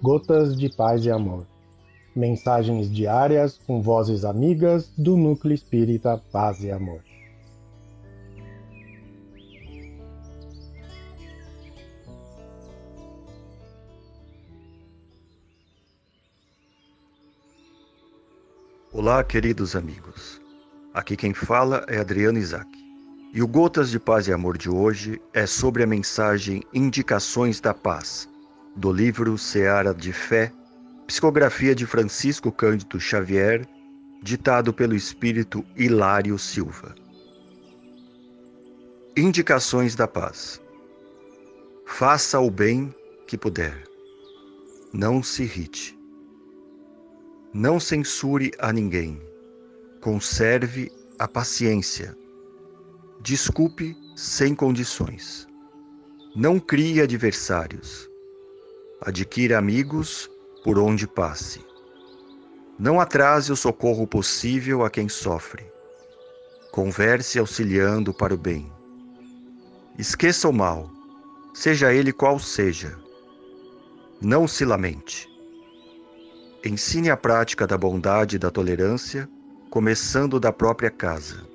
Gotas de Paz e Amor. Mensagens diárias com vozes amigas do Núcleo Espírita Paz e Amor. Olá, queridos amigos. Aqui quem fala é Adriano Isaac. E o Gotas de Paz e Amor de hoje é sobre a mensagem Indicações da Paz, do livro Seara de Fé, psicografia de Francisco Cândido Xavier, ditado pelo espírito Hilário Silva. Indicações da Paz. Faça o bem que puder. Não se irrite. Não censure a ninguém. Conserve a paciência Desculpe sem condições. Não crie adversários. Adquira amigos por onde passe. Não atrase o socorro possível a quem sofre. Converse auxiliando para o bem. Esqueça o mal, seja ele qual seja. Não se lamente. Ensine a prática da bondade e da tolerância, começando da própria casa.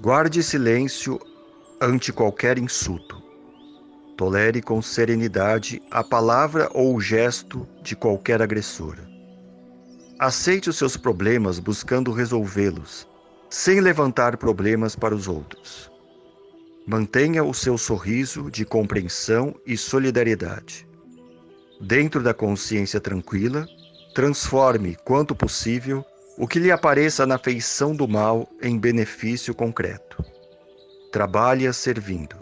Guarde silêncio ante qualquer insulto. Tolere com serenidade a palavra ou o gesto de qualquer agressor. Aceite os seus problemas buscando resolvê-los, sem levantar problemas para os outros. Mantenha o seu sorriso de compreensão e solidariedade. Dentro da consciência tranquila, transforme, quanto possível, o que lhe apareça na feição do mal em benefício concreto. Trabalhe servindo.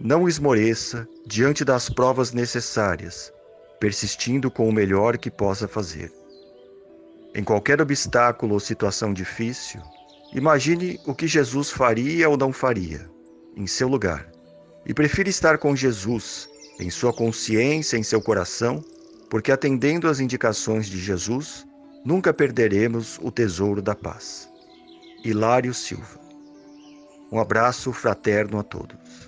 Não esmoreça diante das provas necessárias, persistindo com o melhor que possa fazer. Em qualquer obstáculo ou situação difícil, imagine o que Jesus faria ou não faria, em seu lugar, e prefira estar com Jesus, em sua consciência, em seu coração, porque atendendo às indicações de Jesus, Nunca perderemos o tesouro da paz. Hilário Silva. Um abraço fraterno a todos.